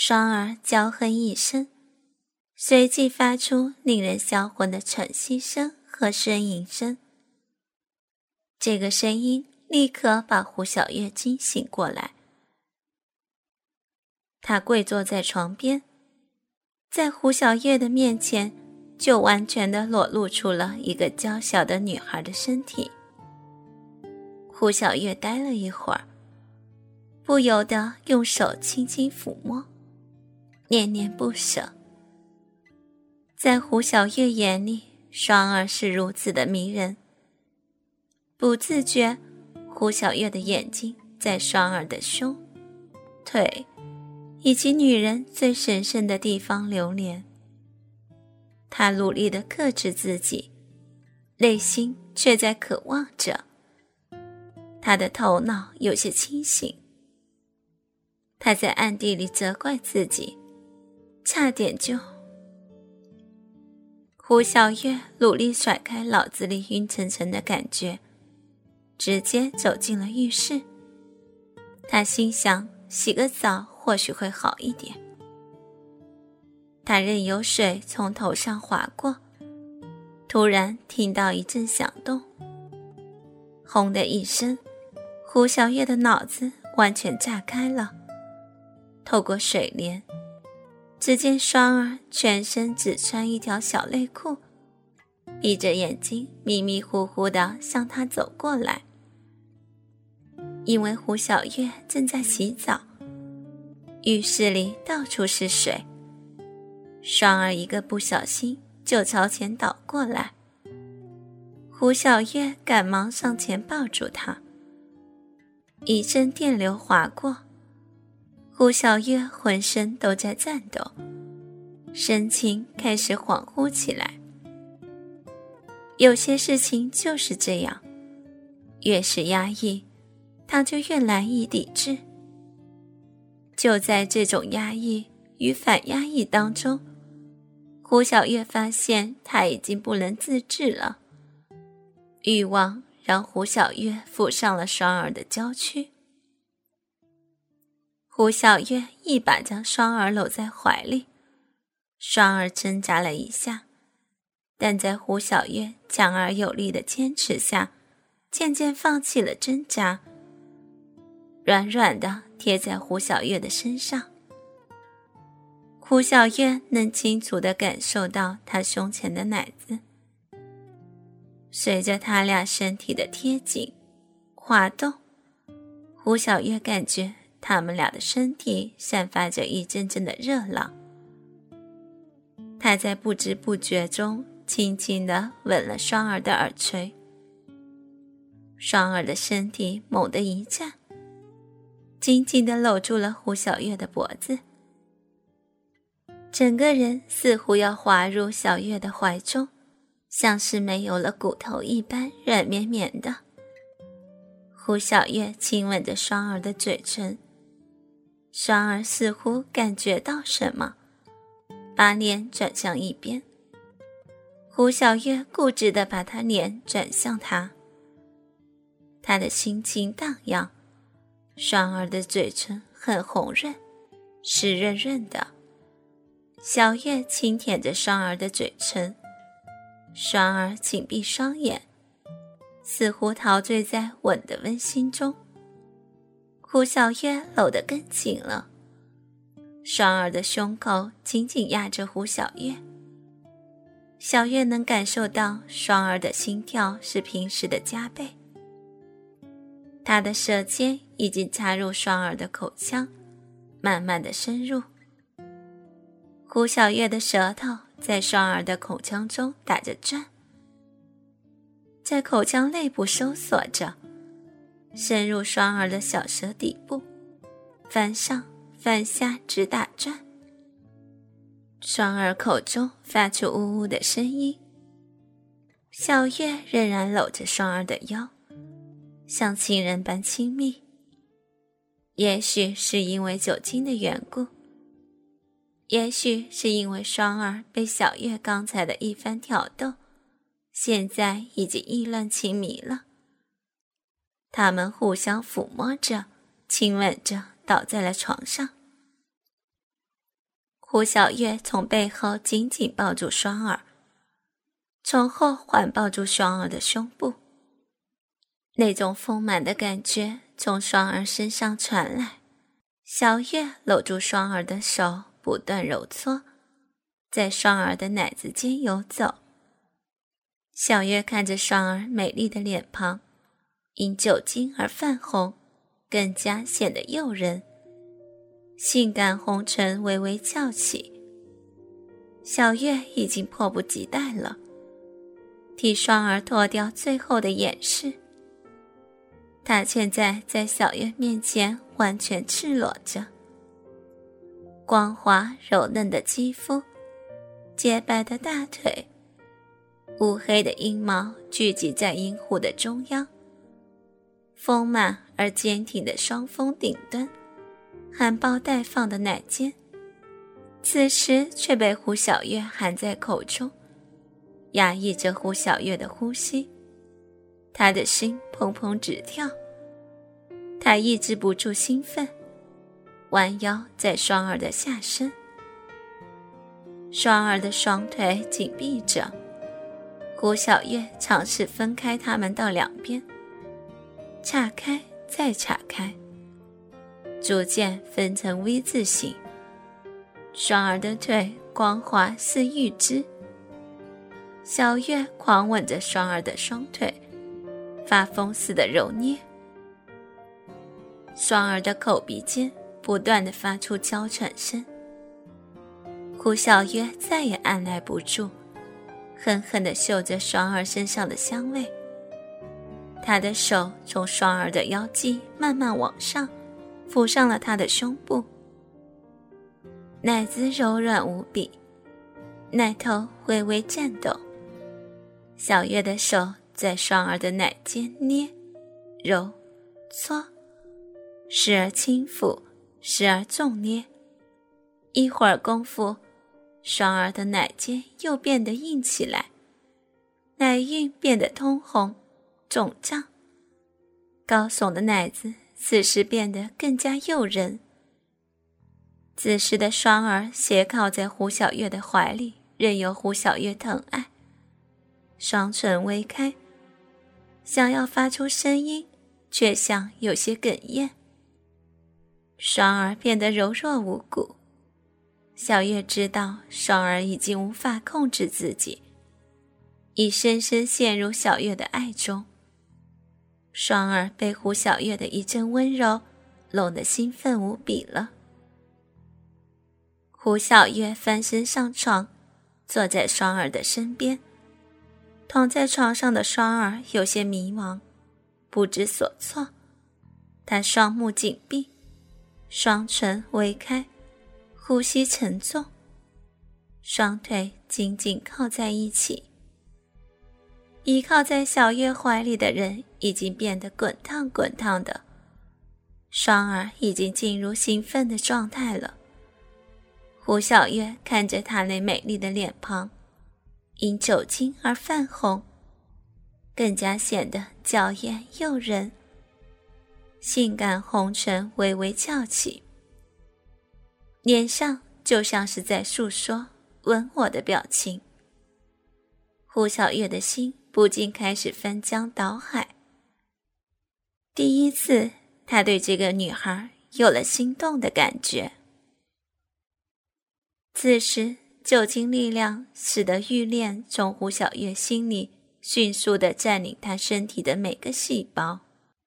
双儿娇哼一声，随即发出令人销魂的喘息声和呻吟声。这个声音立刻把胡小月惊醒过来。他跪坐在床边，在胡小月的面前，就完全的裸露出了一个娇小的女孩的身体。胡小月呆了一会儿，不由得用手轻轻抚摸，念念不舍。在胡小月眼里，双儿是如此的迷人。不自觉，胡小月的眼睛在双儿的胸、腿以及女人最神圣的地方流连。她努力的克制自己，内心却在渴望着。她的头脑有些清醒，她在暗地里责怪自己，差点就……胡小月努力甩开脑子里晕沉沉的感觉。直接走进了浴室。他心想：洗个澡或许会好一点。他任由水从头上滑过，突然听到一阵响动，轰的一声，胡小月的脑子完全炸开了。透过水帘，只见双儿全身只穿一条小内裤，闭着眼睛，迷迷糊糊地向他走过来。因为胡小月正在洗澡，浴室里到处是水。双儿一个不小心就朝前倒过来，胡小月赶忙上前抱住他。一阵电流划过，胡小月浑身都在颤抖，神情开始恍惚起来。有些事情就是这样，越是压抑。他就越难以抵制。就在这种压抑与反压抑当中，胡小月发现他已经不能自制了。欲望让胡小月附上了双儿的娇躯。胡小月一把将双儿搂在怀里，双儿挣扎了一下，但在胡小月强而有力的坚持下，渐渐放弃了挣扎。软软的贴在胡小月的身上，胡小月能清楚的感受到他胸前的奶子。随着他俩身体的贴紧、滑动，胡小月感觉他们俩的身体散发着一阵阵的热浪。他在不知不觉中轻轻的吻了双儿的耳垂，双儿的身体猛地一颤。紧紧地搂住了胡小月的脖子，整个人似乎要滑入小月的怀中，像是没有了骨头一般软绵绵的。胡小月亲吻着双儿的嘴唇，双儿似乎感觉到什么，把脸转向一边。胡小月固执地把他脸转向他，他的心情荡漾。双儿的嘴唇很红润，湿润润的。小月轻舔着双儿的嘴唇，双儿紧闭双眼，似乎陶醉在吻的温馨中。胡小月搂得更紧了，双儿的胸口紧紧压着胡小月。小月能感受到双儿的心跳是平时的加倍。他的舌尖已经插入双儿的口腔，慢慢的深入。胡小月的舌头在双儿的口腔中打着转，在口腔内部收缩着，深入双儿的小舌底部，翻上翻下直打转。双儿口中发出呜呜的声音。小月仍然搂着双儿的腰。像亲人般亲密。也许是因为酒精的缘故，也许是因为双儿被小月刚才的一番挑逗，现在已经意乱情迷了。他们互相抚摸着，亲吻着，倒在了床上。胡小月从背后紧紧抱住双儿，从后环抱住双儿的胸部。那种丰满的感觉从双儿身上传来，小月搂住双儿的手，不断揉搓，在双儿的奶子间游走。小月看着双儿美丽的脸庞，因酒精而泛红，更加显得诱人。性感红唇微微翘起，小月已经迫不及待了，替双儿脱掉最后的掩饰。他现在在小月面前完全赤裸着，光滑柔嫩的肌肤，洁白的大腿。乌黑的阴毛聚集在阴户的中央，丰满而坚挺的双峰顶端，含苞待放的奶尖，此时却被胡小月含在口中，压抑着胡小月的呼吸，他的心砰砰直跳，他抑制不住兴奋，弯腰在双儿的下身，双儿的双腿紧闭着。胡小月尝试分开他们到两边，岔开再岔开，逐渐分成 V 字形。双儿的腿光滑似玉枝，小月狂吻着双儿的双腿，发疯似的揉捏。双儿的口鼻间不断的发出娇喘声，胡小月再也按耐不住。狠狠地嗅着双儿身上的香味，他的手从双儿的腰际慢慢往上，抚上了她的胸部。奶子柔软无比，奶头微微颤抖。小月的手在双儿的奶间捏、揉、搓，时而轻抚，时而重捏。一会儿功夫。双儿的奶尖又变得硬起来，奶晕变得通红、肿胀，高耸的奶子此时变得更加诱人。此时的双儿斜靠在胡小月的怀里，任由胡小月疼爱，双唇微开，想要发出声音，却像有些哽咽。双儿变得柔弱无骨。小月知道双儿已经无法控制自己，已深深陷入小月的爱中。双儿被胡小月的一阵温柔弄得兴奋无比了。胡小月翻身上床，坐在双儿的身边。躺在床上的双儿有些迷茫，不知所措。他双目紧闭，双唇微开。呼吸沉重，双腿紧紧靠在一起。依靠在小月怀里的人已经变得滚烫滚烫的，双儿已经进入兴奋的状态了。胡小月看着她那美丽的脸庞，因酒精而泛红，更加显得娇艳诱人，性感红唇微微翘起。脸上就像是在诉说“吻我”的表情。胡小月的心不禁开始翻江倒海。第一次，他对这个女孩有了心动的感觉。此时，酒精力量使得欲恋从胡小月心里迅速的占领她身体的每个细胞。